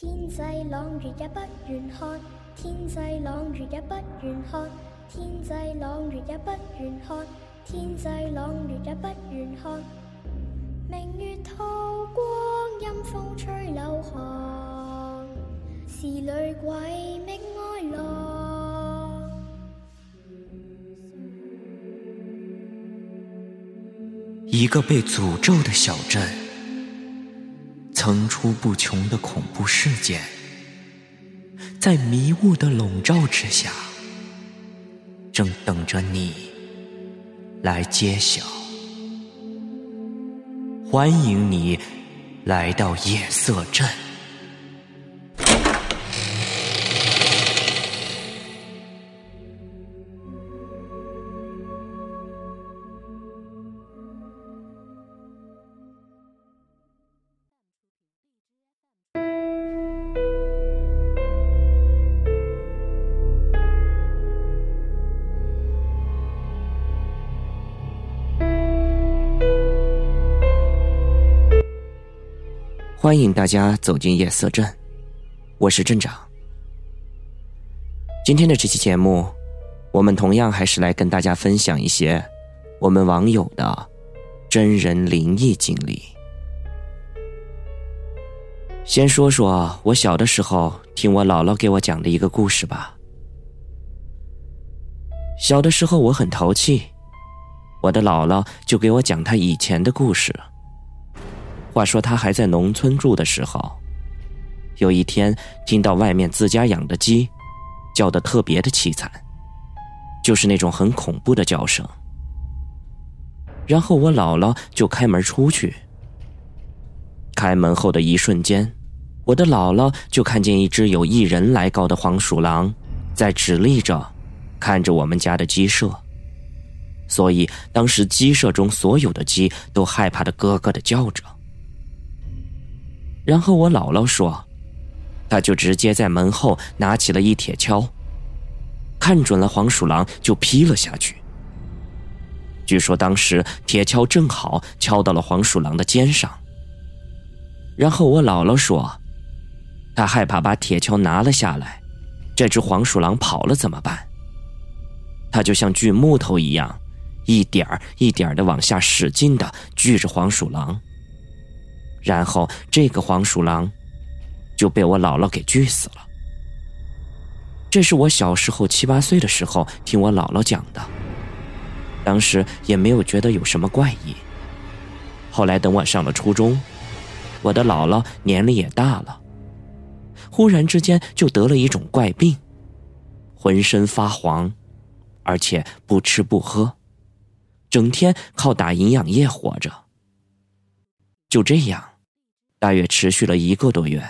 天际朗月也不愿看，天际朗月也不愿看，天际朗月也不愿看，天际朗月也不愿看。明月透光，阴风吹柳寒，是女鬼觅哀郎。一个被诅咒的小镇。层出不穷的恐怖事件，在迷雾的笼罩之下，正等着你来揭晓。欢迎你来到夜色镇。欢迎大家走进夜色镇，我是镇长。今天的这期节目，我们同样还是来跟大家分享一些我们网友的真人灵异经历。先说说我小的时候听我姥姥给我讲的一个故事吧。小的时候我很淘气，我的姥姥就给我讲她以前的故事。话说他还在农村住的时候，有一天听到外面自家养的鸡叫的特别的凄惨，就是那种很恐怖的叫声。然后我姥姥就开门出去，开门后的一瞬间，我的姥姥就看见一只有一人来高的黄鼠狼在直立着看着我们家的鸡舍，所以当时鸡舍中所有的鸡都害怕的咯咯的叫着。然后我姥姥说，他就直接在门后拿起了一铁锹，看准了黄鼠狼就劈了下去。据说当时铁锹正好敲到了黄鼠狼的肩上。然后我姥姥说，他害怕把铁锹拿了下来，这只黄鼠狼跑了怎么办？他就像锯木头一样，一点儿一点的往下使劲的锯着黄鼠狼。然后，这个黄鼠狼就被我姥姥给锯死了。这是我小时候七八岁的时候听我姥姥讲的，当时也没有觉得有什么怪异。后来等我上了初中，我的姥姥年龄也大了，忽然之间就得了一种怪病，浑身发黄，而且不吃不喝，整天靠打营养液活着。就这样，大约持续了一个多月，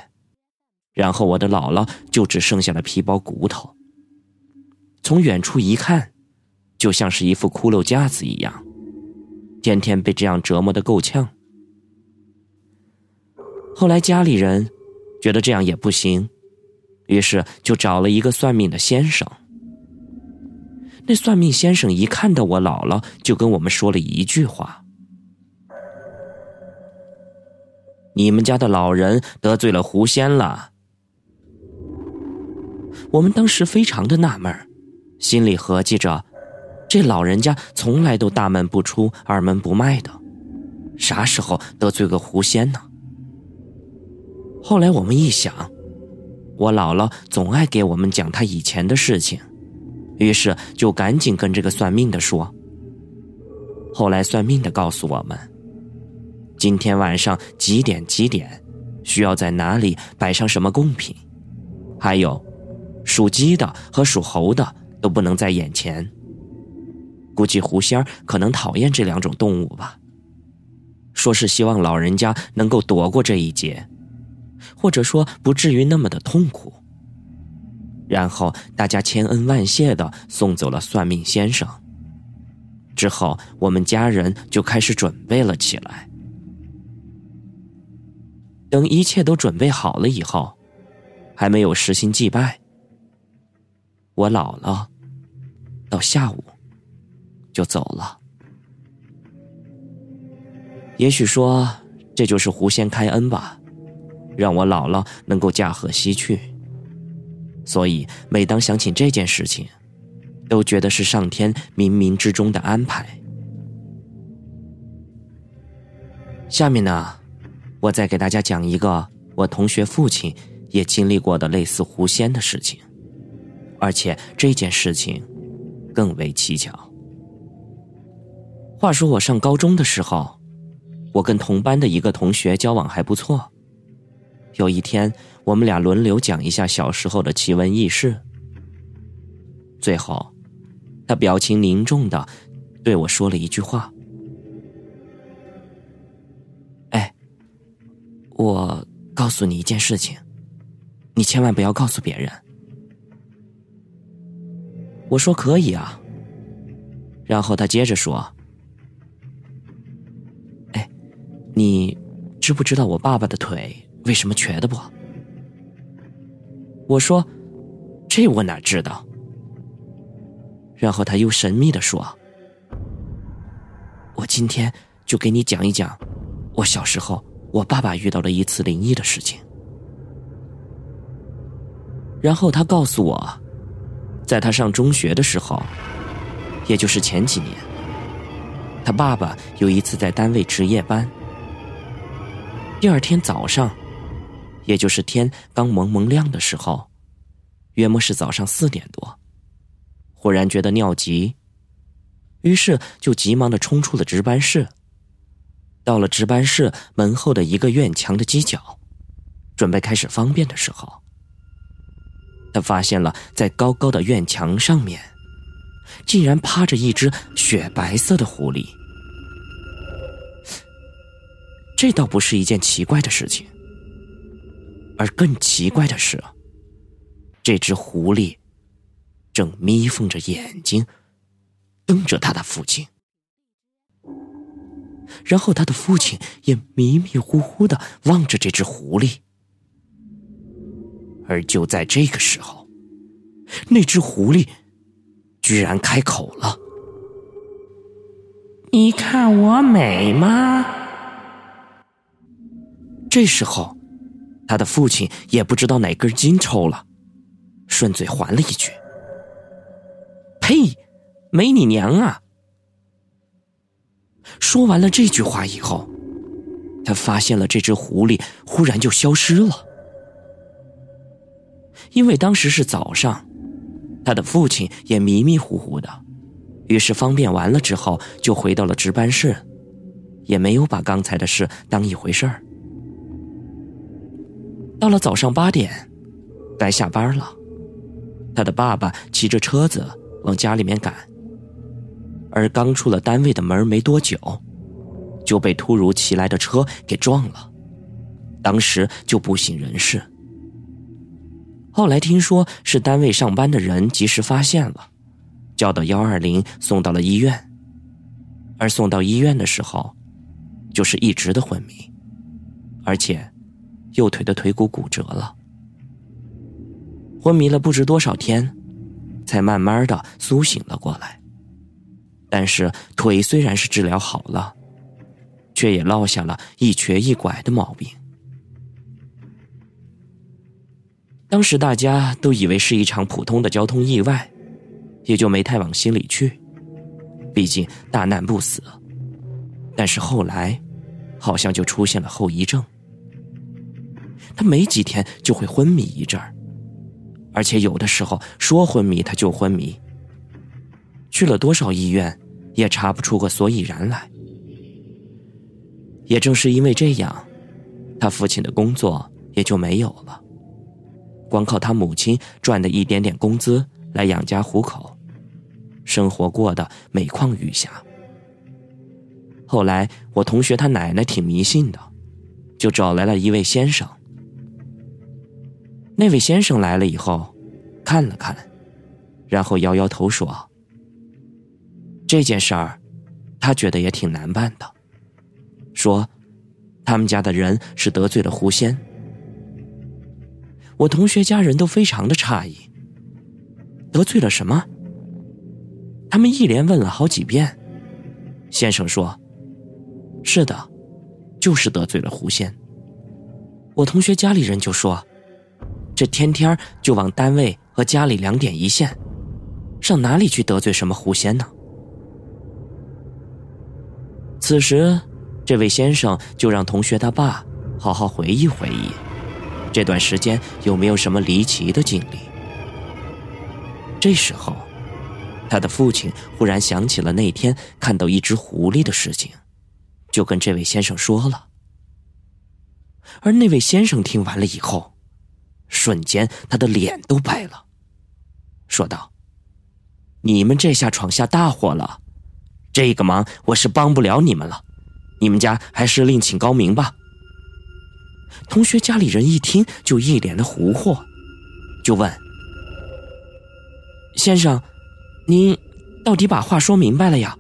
然后我的姥姥就只剩下了皮包骨头。从远处一看，就像是一副骷髅架子一样，天天被这样折磨的够呛。后来家里人觉得这样也不行，于是就找了一个算命的先生。那算命先生一看到我姥姥，就跟我们说了一句话。你们家的老人得罪了狐仙了。我们当时非常的纳闷心里合计着，这老人家从来都大门不出二门不迈的，啥时候得罪个狐仙呢？后来我们一想，我姥姥总爱给我们讲她以前的事情，于是就赶紧跟这个算命的说。后来算命的告诉我们。今天晚上几点？几点？需要在哪里摆上什么贡品？还有，属鸡的和属猴的都不能在眼前。估计狐仙可能讨厌这两种动物吧。说是希望老人家能够躲过这一劫，或者说不至于那么的痛苦。然后大家千恩万谢的送走了算命先生。之后，我们家人就开始准备了起来。等一切都准备好了以后，还没有实行祭拜，我姥姥到下午就走了。也许说这就是狐仙开恩吧，让我姥姥能够驾鹤西去。所以每当想起这件事情，都觉得是上天冥冥之中的安排。下面呢，我再给大家讲一个我同学父亲也经历过的类似狐仙的事情，而且这件事情更为蹊跷。话说我上高中的时候，我跟同班的一个同学交往还不错。有一天，我们俩轮流讲一下小时候的奇闻异事。最后，他表情凝重的对我说了一句话。我告诉你一件事情，你千万不要告诉别人。我说可以啊。然后他接着说：“哎，你知不知道我爸爸的腿为什么瘸的不？”我说：“这我哪知道。”然后他又神秘的说：“我今天就给你讲一讲我小时候。”我爸爸遇到了一次灵异的事情，然后他告诉我，在他上中学的时候，也就是前几年，他爸爸有一次在单位值夜班，第二天早上，也就是天刚蒙蒙亮的时候，约莫是早上四点多，忽然觉得尿急，于是就急忙的冲出了值班室。到了值班室门后的一个院墙的犄角，准备开始方便的时候，他发现了在高高的院墙上面，竟然趴着一只雪白色的狐狸。这倒不是一件奇怪的事情，而更奇怪的是，这只狐狸正眯缝着眼睛，瞪着他的父亲。然后他的父亲也迷迷糊糊的望着这只狐狸，而就在这个时候，那只狐狸居然开口了：“你看我美吗？”这时候，他的父亲也不知道哪根筋抽了，顺嘴还了一句：“呸，没你娘啊！”说完了这句话以后，他发现了这只狐狸忽然就消失了。因为当时是早上，他的父亲也迷迷糊糊的，于是方便完了之后就回到了值班室，也没有把刚才的事当一回事儿。到了早上八点，该下班了，他的爸爸骑着车子往家里面赶。而刚出了单位的门没多久，就被突如其来的车给撞了，当时就不省人事。后来听说是单位上班的人及时发现了，叫到幺二零送到了医院。而送到医院的时候，就是一直的昏迷，而且右腿的腿骨骨折了，昏迷了不知多少天，才慢慢的苏醒了过来。但是腿虽然是治疗好了，却也落下了一瘸一拐的毛病。当时大家都以为是一场普通的交通意外，也就没太往心里去。毕竟大难不死。但是后来，好像就出现了后遗症。他没几天就会昏迷一阵儿，而且有的时候说昏迷他就昏迷。去了多少医院，也查不出个所以然来。也正是因为这样，他父亲的工作也就没有了，光靠他母亲赚的一点点工资来养家糊口，生活过得每况愈下。后来我同学他奶奶挺迷信的，就找来了一位先生。那位先生来了以后，看了看，然后摇摇头说。这件事儿，他觉得也挺难办的。说，他们家的人是得罪了狐仙。我同学家人都非常的诧异，得罪了什么？他们一连问了好几遍。先生说：“是的，就是得罪了狐仙。我同学家里人就说，这天天就往单位和家里两点一线，上哪里去得罪什么狐仙呢？此时，这位先生就让同学他爸好好回忆回忆，这段时间有没有什么离奇的经历。这时候，他的父亲忽然想起了那天看到一只狐狸的事情，就跟这位先生说了。而那位先生听完了以后，瞬间他的脸都白了，说道：“你们这下闯下大祸了，这个忙我是帮不了你们了，你们家还是另请高明吧。”同学家里人一听就一脸的糊惑，就问：“先生，您到底把话说明白了呀？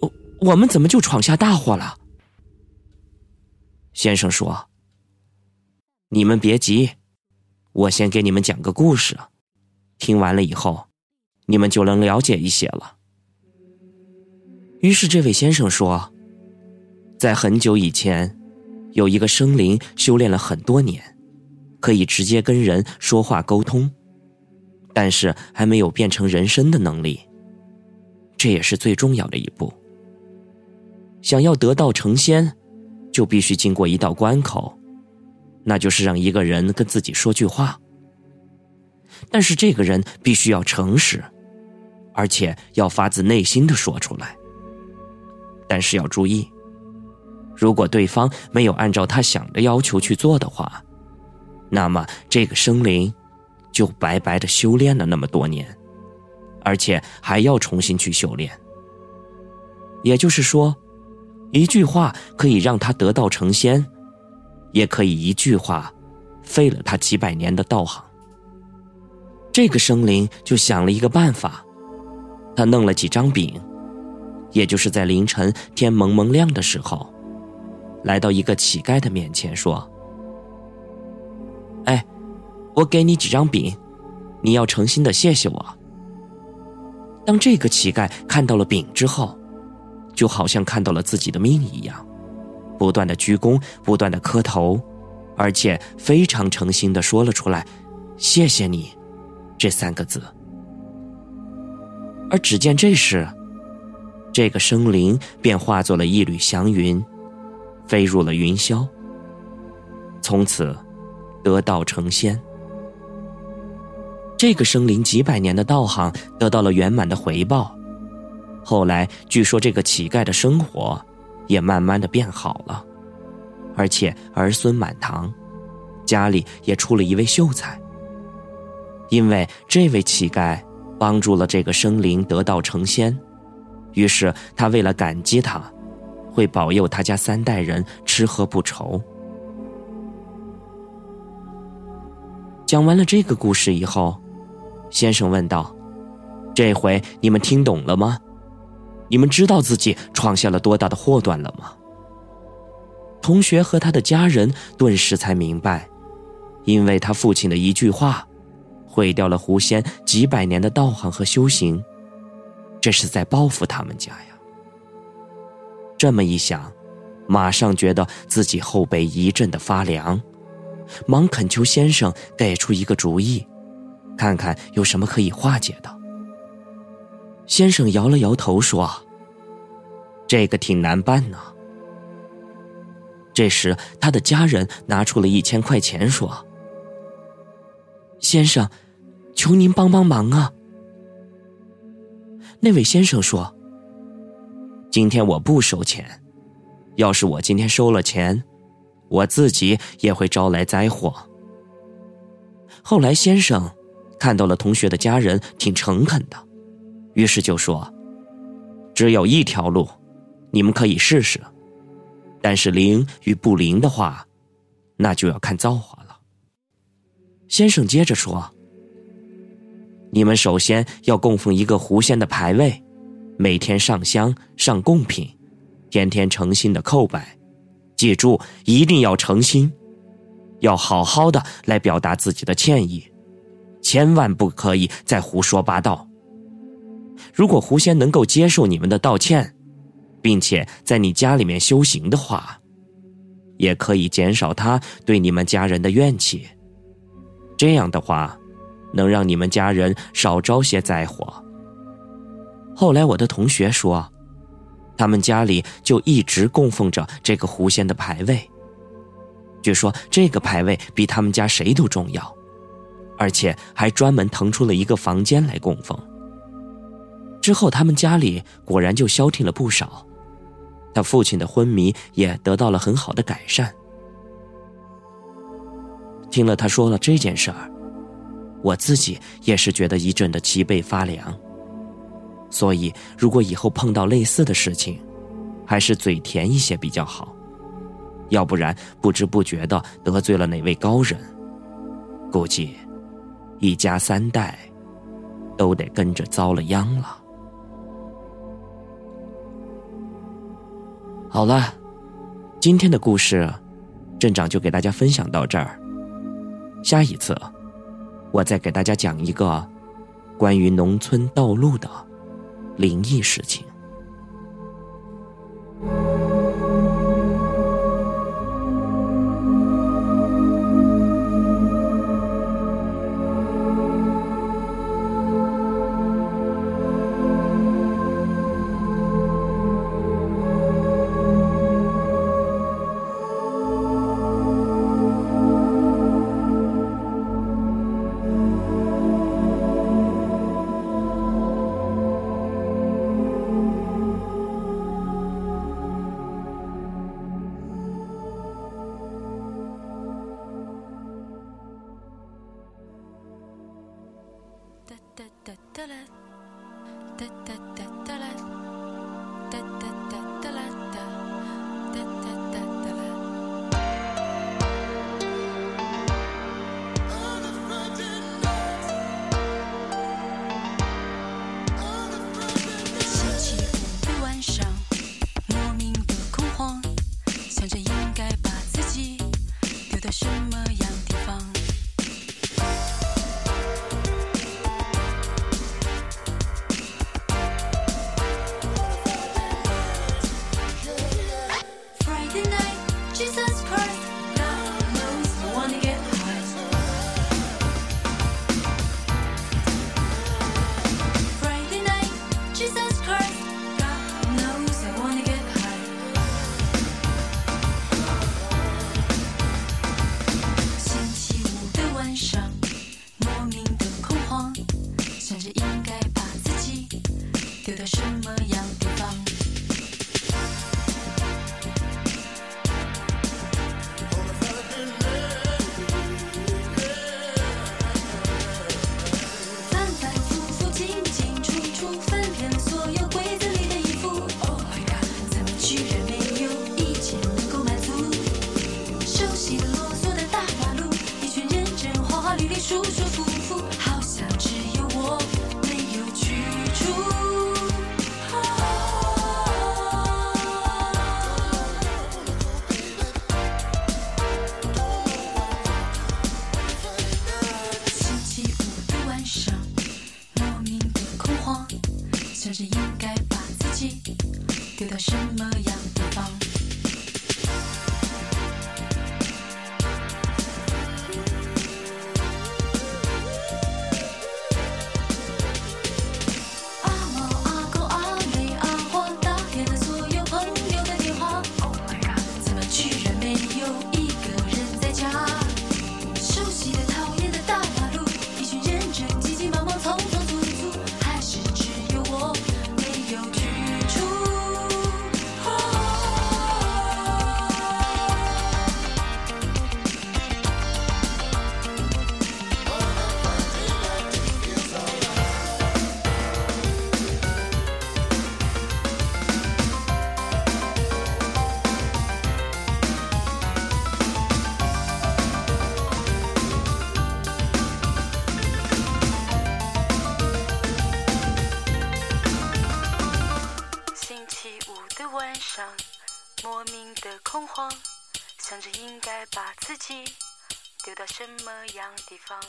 我我们怎么就闯下大祸了？”先生说。你们别急，我先给你们讲个故事，听完了以后，你们就能了解一些了。于是这位先生说，在很久以前，有一个生灵修炼了很多年，可以直接跟人说话沟通，但是还没有变成人身的能力。这也是最重要的一步。想要得道成仙，就必须经过一道关口。那就是让一个人跟自己说句话，但是这个人必须要诚实，而且要发自内心的说出来。但是要注意，如果对方没有按照他想的要求去做的话，那么这个生灵就白白的修炼了那么多年，而且还要重新去修炼。也就是说，一句话可以让他得道成仙。也可以一句话，废了他几百年的道行。这个生灵就想了一个办法，他弄了几张饼，也就是在凌晨天蒙蒙亮的时候，来到一个乞丐的面前说：“哎，我给你几张饼，你要诚心的谢谢我。”当这个乞丐看到了饼之后，就好像看到了自己的命一样。不断的鞠躬，不断的磕头，而且非常诚心的说了出来：“谢谢你。”这三个字。而只见这时，这个生灵便化作了一缕祥云，飞入了云霄。从此，得道成仙。这个生灵几百年的道行得到了圆满的回报。后来，据说这个乞丐的生活。也慢慢的变好了，而且儿孙满堂，家里也出了一位秀才。因为这位乞丐帮助了这个生灵得道成仙，于是他为了感激他，会保佑他家三代人吃喝不愁。讲完了这个故事以后，先生问道：“这回你们听懂了吗？”你们知道自己闯下了多大的祸端了吗？同学和他的家人顿时才明白，因为他父亲的一句话，毁掉了狐仙几百年的道行和修行，这是在报复他们家呀。这么一想，马上觉得自己后背一阵的发凉，忙恳求先生给出一个主意，看看有什么可以化解的。先生摇了摇头说：“这个挺难办呢。”这时，他的家人拿出了一千块钱说：“先生，求您帮帮忙啊！”那位先生说：“今天我不收钱，要是我今天收了钱，我自己也会招来灾祸。”后来，先生看到了同学的家人挺诚恳的。于是就说：“只有一条路，你们可以试试，但是灵与不灵的话，那就要看造化了。”先生接着说：“你们首先要供奉一个狐仙的牌位，每天上香上贡品，天天诚心的叩拜，记住一定要诚心，要好好的来表达自己的歉意，千万不可以再胡说八道。”如果狐仙能够接受你们的道歉，并且在你家里面修行的话，也可以减少他对你们家人的怨气。这样的话，能让你们家人少招些灾祸。后来我的同学说，他们家里就一直供奉着这个狐仙的牌位。据说这个牌位比他们家谁都重要，而且还专门腾出了一个房间来供奉。之后，他们家里果然就消停了不少，他父亲的昏迷也得到了很好的改善。听了他说了这件事儿，我自己也是觉得一阵的脊背发凉。所以，如果以后碰到类似的事情，还是嘴甜一些比较好，要不然不知不觉的得罪了哪位高人，估计一家三代都得跟着遭了殃了。好了，今天的故事，镇长就给大家分享到这儿。下一次，我再给大家讲一个关于农村道路的灵异事情。莫丢到什么样地方。